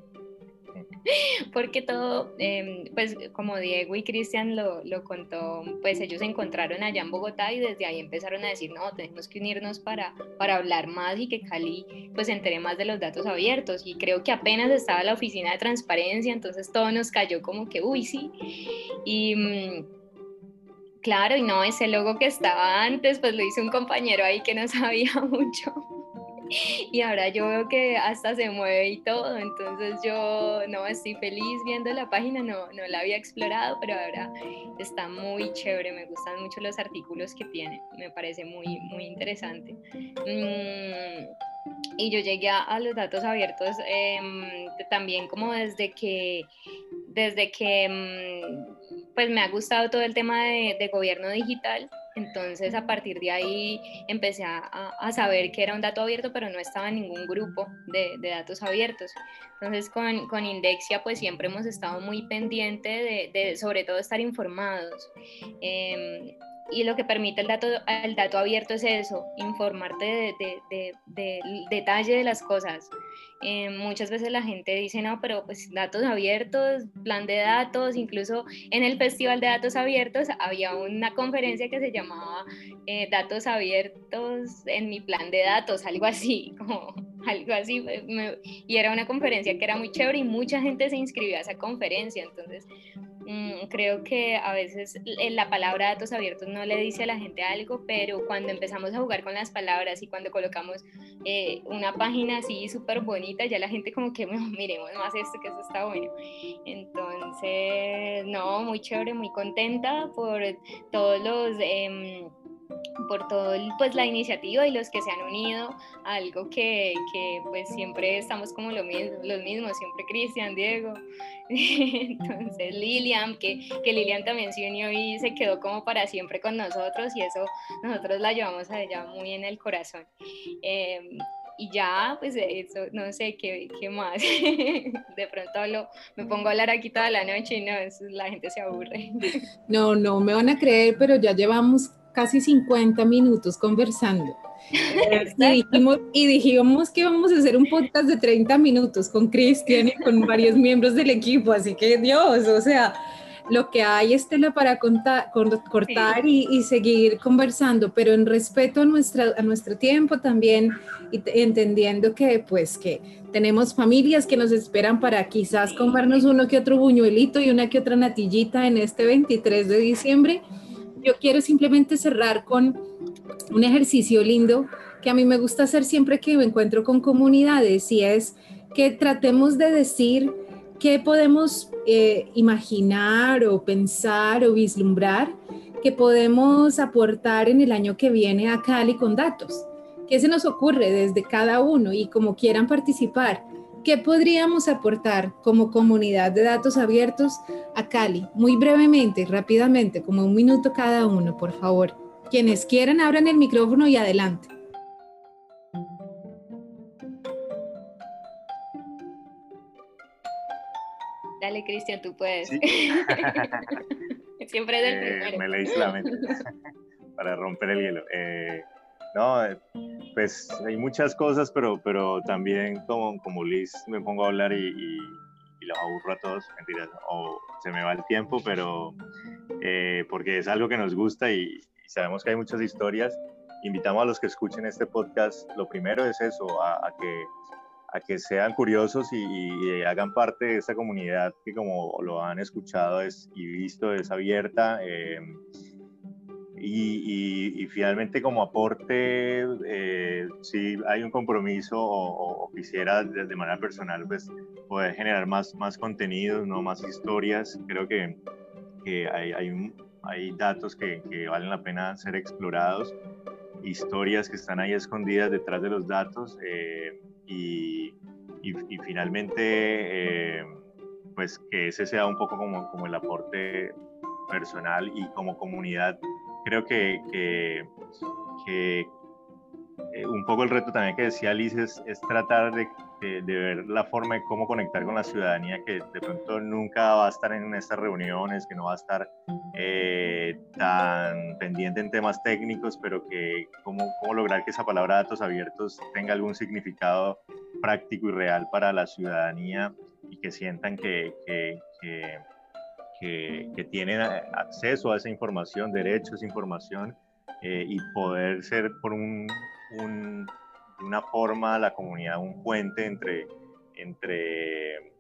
Porque todo, eh, pues como Diego y Cristian lo, lo, contó, pues ellos se encontraron allá en Bogotá y desde ahí empezaron a decir, no, tenemos que unirnos para, para hablar más y que Cali pues se entere más de los datos abiertos. Y creo que apenas estaba la oficina de transparencia, entonces todo nos cayó como que, uy, sí. Y... Claro, y no, ese logo que estaba antes, pues lo hizo un compañero ahí que no sabía mucho. Y ahora yo veo que hasta se mueve y todo, entonces yo no estoy feliz viendo la página, no, no la había explorado, pero ahora está muy chévere, me gustan mucho los artículos que tiene, me parece muy, muy interesante. Mm, y yo llegué a, los datos abiertos eh, también como desde que, desde que mm, pues me ha gustado todo el tema de, gobierno digital. Entonces a partir de ahí empecé a, a, saber que era un dato abierto, pero no estaba en ningún grupo de, de datos abiertos. Entonces con, con, Indexia pues siempre hemos estado muy pendiente de, sobre todo estar informados. Eh, y lo que permite el dato, el dato abierto es eso, informarte de, de, de, del detalle de las cosas. Eh, muchas veces la gente dice, no, pero pues datos abiertos, plan de datos, incluso en el Festival de Datos Abiertos había una conferencia que se llamaba eh, Datos Abiertos en mi plan de datos, algo así, como algo así, me, y era una conferencia que era muy chévere y mucha gente se inscribió a esa conferencia, entonces creo que a veces la palabra datos abiertos no le dice a la gente algo, pero cuando empezamos a jugar con las palabras y cuando colocamos eh, una página así súper bonita, ya la gente como que miremos más esto, que eso está bueno. Entonces, no, muy chévere, muy contenta por todos los... Eh, por todo pues la iniciativa y los que se han unido a algo que, que pues siempre estamos como lo mismo, los mismos, siempre Cristian, Diego, entonces Lilian, que, que Lilian también se unió y se quedó como para siempre con nosotros y eso nosotros la llevamos a muy en el corazón. Eh, y ya, pues eso, no sé qué, qué más. De pronto hablo, me pongo a hablar aquí toda la noche y no, eso, la gente se aburre. No, no me van a creer, pero ya llevamos casi 50 minutos conversando. y, dijimos, y dijimos que íbamos a hacer un podcast de 30 minutos con Cristian y con varios miembros del equipo, así que Dios, o sea, lo que hay, Estela, para contar, cortar y, seguir conversando, pero en respeto a, nuestra, a nuestro tiempo también y entendiendo que pues que tenemos familias que nos esperan para quizás comernos uno que otro buñuelito y una que otra natillita en este 23 de diciembre. Yo quiero simplemente cerrar con un ejercicio lindo que a mí me gusta hacer siempre que me encuentro con comunidades y es que tratemos de decir qué podemos eh, imaginar o pensar o vislumbrar que podemos aportar en el año que viene a Cali con datos. ¿Qué se nos ocurre desde cada uno y como quieran participar? ¿Qué podríamos aportar como comunidad de datos abiertos a Cali? Muy brevemente, rápidamente, como un minuto cada uno, por favor. Quienes quieran, abran el micrófono y adelante. Dale, Cristian, tú puedes. Siempre es el eh, primero. Me leí la mente para romper el hielo. Eh, no, eh, pues hay muchas cosas, pero, pero también como, como Liz me pongo a hablar y, y, los aburro a todos, mentiras, o se me va el tiempo, pero porque es algo que nos gusta y, sabemos que hay muchas historias. Invitamos a los que escuchen este podcast, lo primero es eso, a que a que sean curiosos y, hagan parte de esta comunidad que como lo han escuchado es, y visto es abierta. Eh, y, finalmente como aporte, eh, si hay un compromiso o, quisiera de, manera personal pues poder generar más, más contenido, ¿no? más historias, creo que, que hay, hay, hay, datos que, que, valen la pena ser explorados, historias que están ahí escondidas detrás de los datos. Eh, y, y, finalmente, eh, pues que ese sea un poco como, como el aporte personal y como comunidad. Creo que, que, que eh, un poco el reto también que decía Alice es, tratar de, de, ver la forma de cómo conectar con la ciudadanía que de pronto nunca va a estar en estas reuniones, que no va a estar eh, tan pendiente en temas técnicos, pero que cómo, cómo lograr que esa palabra datos abiertos tenga algún significado práctico y real para la ciudadanía y que sientan que, que, que, que tienen acceso a esa información, derecho a esa información eh, y poder ser por un, un, una forma la comunidad un puente entre, entre,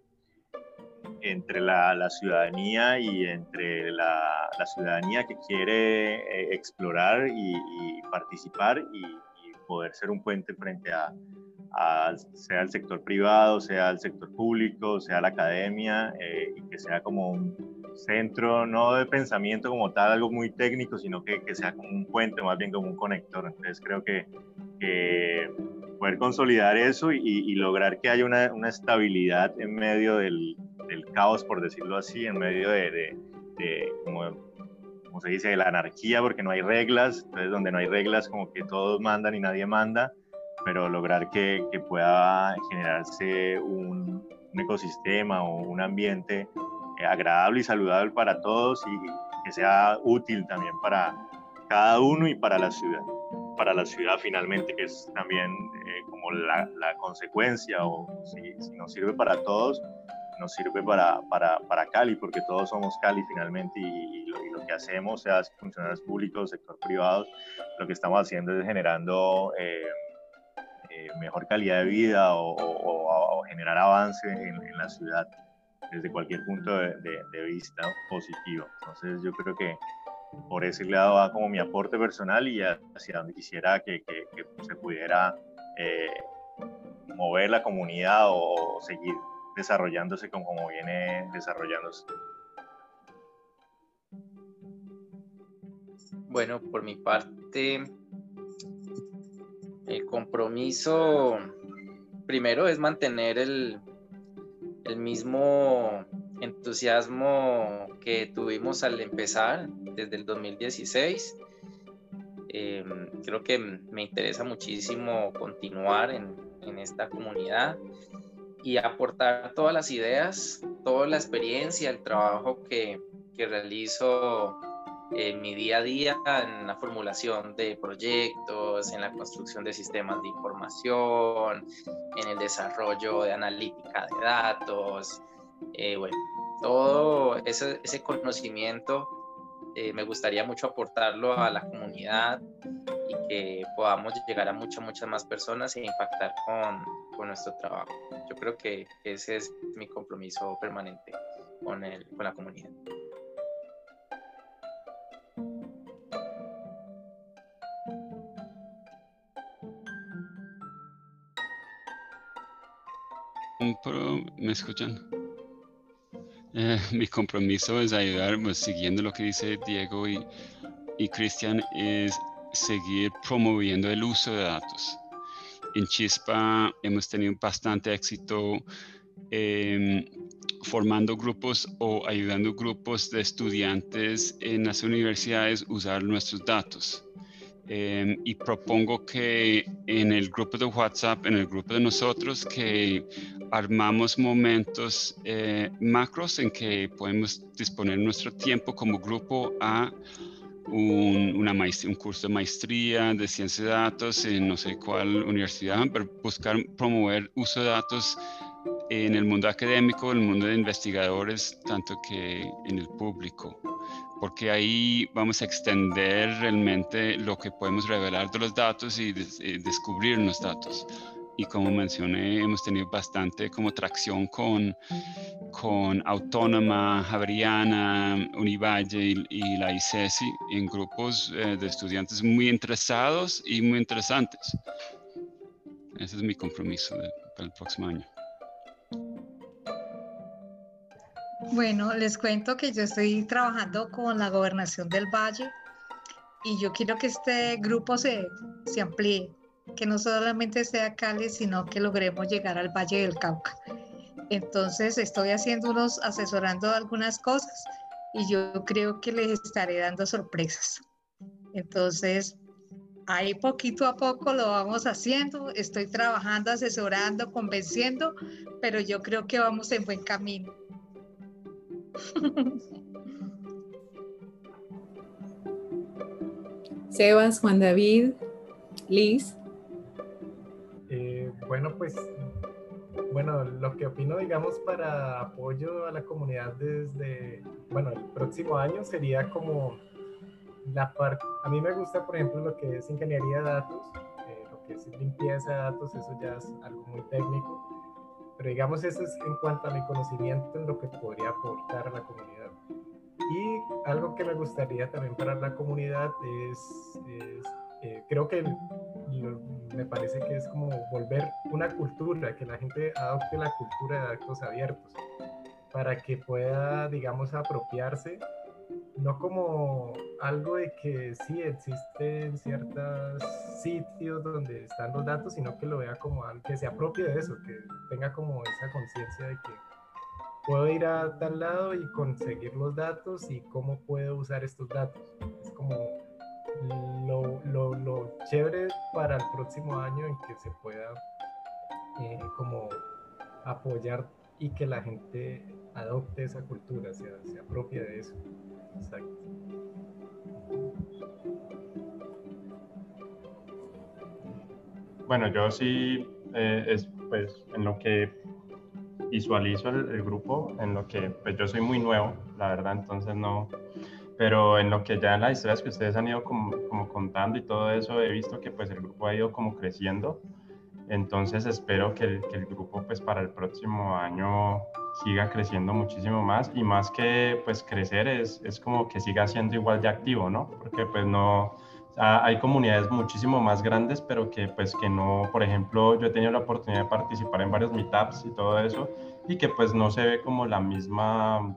entre la, la ciudadanía y entre la, la ciudadanía que quiere eh, explorar y, participar y, y, poder ser un puente frente a, sea el sector privado, sea el sector público, sea la academia, eh, y que sea como un centro, no de pensamiento como tal, algo muy técnico, sino que, que sea como un puente, más bien como un conector. Entonces creo que, que poder consolidar eso y, lograr que haya una, una estabilidad en medio del, caos, por decirlo así, en medio de como, como se dice, de la anarquía, porque no hay reglas, entonces donde no hay reglas como que todos mandan y nadie manda pero lograr que, que pueda generarse un, un, ecosistema o un ambiente eh, agradable y saludable para todos y que sea útil también para cada uno y para la ciudad. Para la ciudad finalmente, que es también eh, como la, la, consecuencia, o si, si, nos sirve para todos, nos sirve para, para, para Cali, porque todos somos Cali finalmente y, lo, y, lo, que hacemos, sea funcionarios públicos, sector privado, lo que estamos haciendo es generando... Eh, eh, mejor calidad de vida o, generar avance en, la ciudad desde cualquier punto de, vista positivo. Entonces yo creo que por ese lado va como mi aporte personal y hacia donde quisiera que se pudiera eh, mover la comunidad o seguir desarrollándose como, como viene desarrollándose. Bueno, por mi parte, el compromiso primero es mantener el, mismo entusiasmo que tuvimos al empezar desde el 2016. Eh, creo que me interesa muchísimo continuar en, en, esta comunidad y aportar todas las ideas, toda la experiencia, el trabajo que, que realizo en mi día a día en la formulación de proyectos, en la construcción de sistemas de información, en el desarrollo de analítica de datos. Eh, bueno, todo ese, ese conocimiento eh, me gustaría mucho aportarlo a la comunidad y que podamos llegar a muchas, muchas más personas e impactar con, con nuestro trabajo. Yo creo que ese es mi compromiso permanente con, el, con la comunidad. ¿Me escuchan? Eh, mi compromiso es ayudar, pues, siguiendo lo que dice Diego y, y Cristian, es seguir promoviendo el uso de datos. En Chispa hemos tenido bastante éxito em, formando grupos o ayudando grupos de estudiantes en las universidades a usar nuestros datos. Em, y propongo que en el grupo de WhatsApp, en el grupo de nosotros, que armamos momentos eh, macros en que podemos disponer nuestro tiempo como grupo a un, una un curso de maestría de ciencia de datos en no sé cuál universidad, pero buscar promover uso de datos en el mundo académico, en el mundo de investigadores, tanto que en el público porque ahí vamos a extender realmente lo que podemos revelar de los datos y, eh, descubrir los datos. Y como mencioné, hemos tenido bastante como tracción con, con Autónoma, Javeriana, Univalle y, la ICESI en grupos eh, de estudiantes muy interesados y muy interesantes. Ese es mi compromiso para el próximo año. Bueno, les cuento que yo estoy trabajando con la gobernación del Valle y yo quiero que este grupo se, se amplíe, que no solamente sea Cali, sino que logremos llegar al Valle del Cauca. Entonces estoy haciendo unos, asesorando algunas cosas y yo creo que les estaré dando sorpresas. Entonces, ahí poquito a poco lo vamos haciendo, estoy trabajando, asesorando, convenciendo, pero yo creo que vamos en buen camino. Sebas, Juan David, Liz. Eh, bueno, pues, bueno, lo que opino, digamos, para apoyo a la comunidad desde, bueno, el próximo año sería como la parte, a mí me gusta, por ejemplo, lo que es ingeniería de datos, eh, lo que es limpieza de datos, eso ya es algo muy técnico pero digamos, eso es en cuanto a mi conocimiento en lo que podría aportar a la comunidad. Y algo que me gustaría también para la comunidad es, eh, creo que me parece que es como volver una cultura, que la gente adopte la cultura de actos abiertos, para que pueda, digamos, apropiarse no como algo de que sí existen ciertos sitios donde están los datos, sino que lo vea como algo que se apropie de eso, que tenga como esa conciencia de que puedo ir a tal lado y conseguir los datos y cómo puedo usar estos datos. Es como lo, lo, lo chévere para el próximo año en que se pueda eh, como apoyar y que la gente adopte esa cultura, se, se apropie de eso. Exacto. Bueno, yo sí, eh, es, pues en lo que visualizo el, grupo, en lo que, pues yo soy muy nuevo, la verdad, entonces no, pero en lo que ya en las historias que ustedes han ido como, como contando y todo eso, he visto que pues el grupo ha ido como creciendo, entonces espero que el, grupo pues para el próximo año siga creciendo muchísimo más y más que pues crecer es, es como que siga siendo igual de activo, ¿no? Porque pues no, hay comunidades muchísimo más grandes, pero que pues que no, por ejemplo, yo he tenido la oportunidad de participar en varios meetups y todo eso, y que pues no se ve como la misma,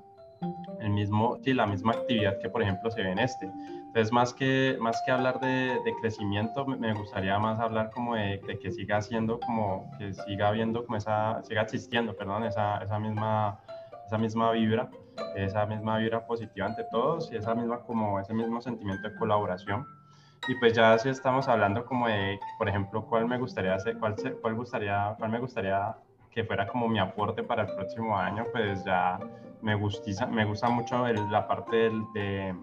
el mismo, sí, la misma actividad que por ejemplo se ve en este. Entonces, más que, más que hablar de, de crecimiento, me gustaría más hablar como de, que siga siendo como, que siga habiendo como esa, siga existiendo, perdón, esa, esa misma, esa misma vibra, esa misma vibra positiva ante todos y esa misma como, ese mismo sentimiento de colaboración. Y pues ya si estamos hablando como de, por ejemplo, cuál me gustaría hacer, cuál, cuál, gustaría, cuál me gustaría que fuera como mi aporte para el próximo año, pues ya me, gustiza, me gusta mucho la parte del, de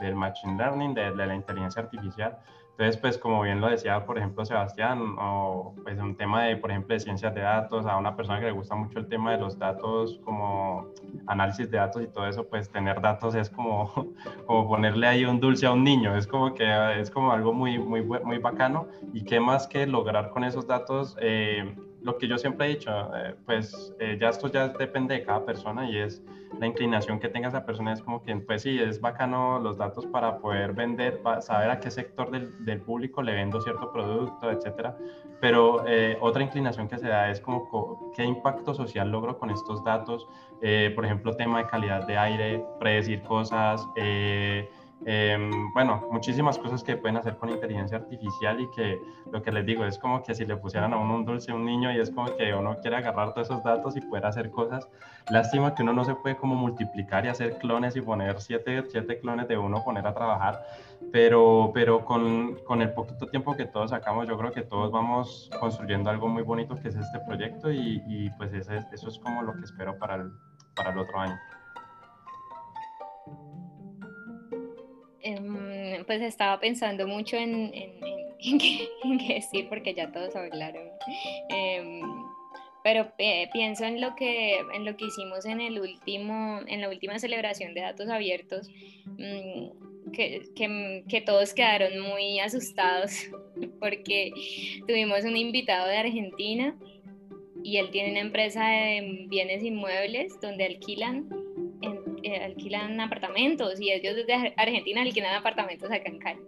del machine learning, de, la inteligencia artificial. Entonces, pues como bien lo decía, por ejemplo, Sebastián, o pues un tema de, por ejemplo, de ciencias de datos, a una persona que le gusta mucho el tema de los datos, como análisis de datos y todo eso, pues tener datos es como, como ponerle ahí un dulce a un niño, es como que es como algo muy, muy, muy bacano. Y qué más que lograr con esos datos, eh, lo que yo siempre he dicho, eh, pues eh, ya esto ya depende de cada persona y es la inclinación que tenga esa persona es como que, pues sí, es bacano los datos para poder vender, para saber a qué sector del, del público le vendo cierto producto, etcétera. Pero eh, otra inclinación que se da es como qué impacto social logro con estos datos. Eh, por ejemplo, tema de calidad de aire, predecir cosas. Eh, Em, bueno, muchísimas cosas que pueden hacer con inteligencia artificial y que lo que les digo es como que si le pusieran a uno un dulce a un niño y es como que uno quiere agarrar todos esos datos y poder hacer cosas. Lástima que uno no se puede como multiplicar y hacer clones y poner siete, siete clones de uno, poner a trabajar, pero, pero con, con el poquito tiempo que todos sacamos, yo creo que todos vamos construyendo algo muy bonito que es este proyecto y, y pues eso es, eso es como lo que espero para el, para el otro año. Pues estaba pensando mucho en, qué, decir porque ya todos hablaron. Em, pero pienso en lo que en lo que hicimos en el último en la última celebración de datos abiertos mm, que, que, todos quedaron muy asustados porque tuvimos un invitado de Argentina y él tiene una empresa de bienes inmuebles donde alquilan eh, alquilan apartamentos y ellos desde Argentina alquilan apartamentos acá en Cali.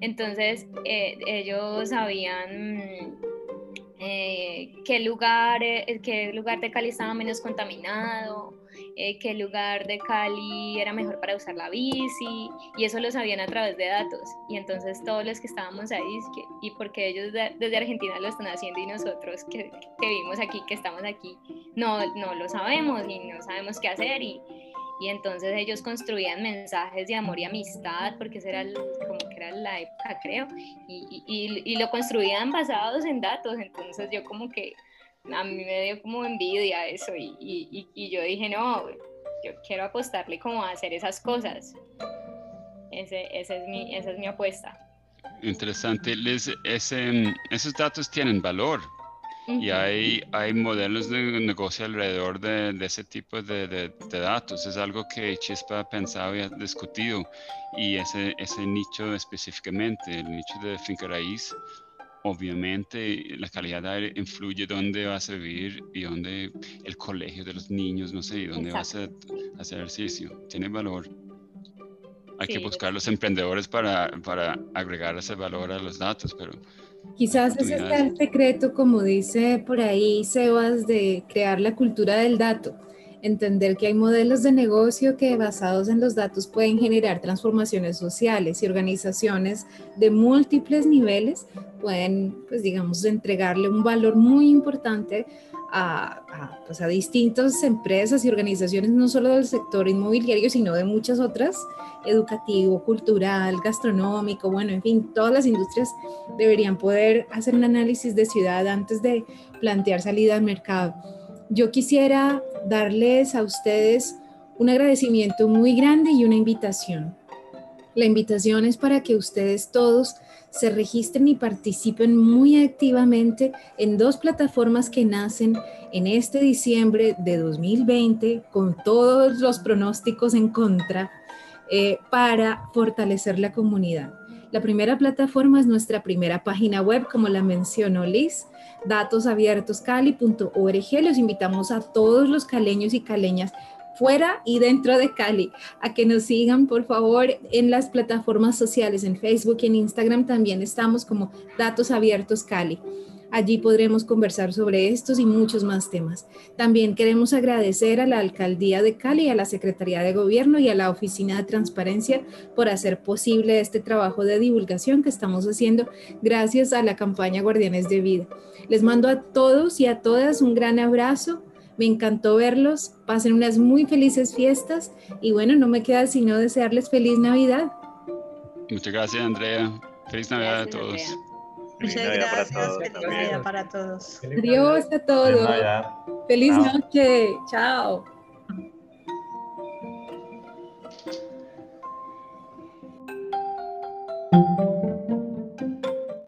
Entonces eh, ellos sabían eh, qué, lugar, qué lugar de Cali estaba menos contaminado, qué lugar de Cali era mejor para usar la bici, y eso lo sabían a través de datos. Y entonces todos los que estábamos ahí, y porque ellos desde Argentina lo están haciendo y nosotros que, que vivimos aquí, que estamos aquí, no, no lo sabemos y no sabemos qué hacer. Y, y entonces ellos construían mensajes de amor y amistad, porque esa era como que era la época, creo, y, y, y, lo construían basados en datos, entonces yo como que a mí me dio como envidia eso, y, y yo dije, no, yo quiero apostarle como a hacer esas cosas. Ese, ese es mi, esa es mi apuesta. Interesante. Les, ese, esos datos tienen valor y hay, hay modelos de negocio alrededor de, de ese tipo de, de, datos. Es algo que Chispa ha pensado y ha discutido. Y ese, ese nicho específicamente, el nicho de finca raíz, obviamente la calidad de aire influye dónde vas a vivir y dónde el colegio de los niños, no sé, y dónde vas a hacer ejercicio. Tiene valor. Hay que buscar los emprendedores para, para agregar ese valor a los datos, pero Quizás ese es el secreto, como dice por ahí Sebas, de crear la cultura del dato. Entender que hay modelos de negocio que basados en los datos pueden generar transformaciones sociales y organizaciones de múltiples niveles pueden, pues digamos, entregarle un valor muy importante a, a, pues distintas empresas y organizaciones, no solo del sector inmobiliario, sino de muchas otras educativo, cultural, gastronómico, bueno, en fin, todas las industrias deberían poder hacer un análisis de ciudad antes de plantear salida al mercado. Yo quisiera darles a ustedes un agradecimiento muy grande y una invitación. La invitación es para que ustedes todos se registren y participen muy activamente en dos plataformas que nacen en este diciembre de 2020 con todos los pronósticos en contra eh, para fortalecer la comunidad. La primera plataforma es nuestra primera página web, como la mencionó Liz, datosabiertoscali.org. Los invitamos a todos los caleños y caleñas fuera y dentro de Cali a que nos sigan, por favor, en las plataformas sociales, en Facebook y en Instagram también estamos como Datos Abiertos Cali. Allí podremos conversar sobre estos y muchos más temas. También queremos agradecer a la Alcaldía de Cali, a la Secretaría de Gobierno y a la Oficina de Transparencia por hacer posible este trabajo de divulgación que estamos haciendo gracias a la campaña Guardianes de Vida. Les mando a todos y a todas un gran abrazo. Me encantó verlos. Pasen unas muy felices fiestas y bueno, no me queda sino desearles feliz Navidad. Muchas gracias, Andrea. Feliz Navidad a todos. Muchas gracias. Para todos. Feliz Navidad para todos. Adiós a todos. Feliz, noche. Chao. Chao.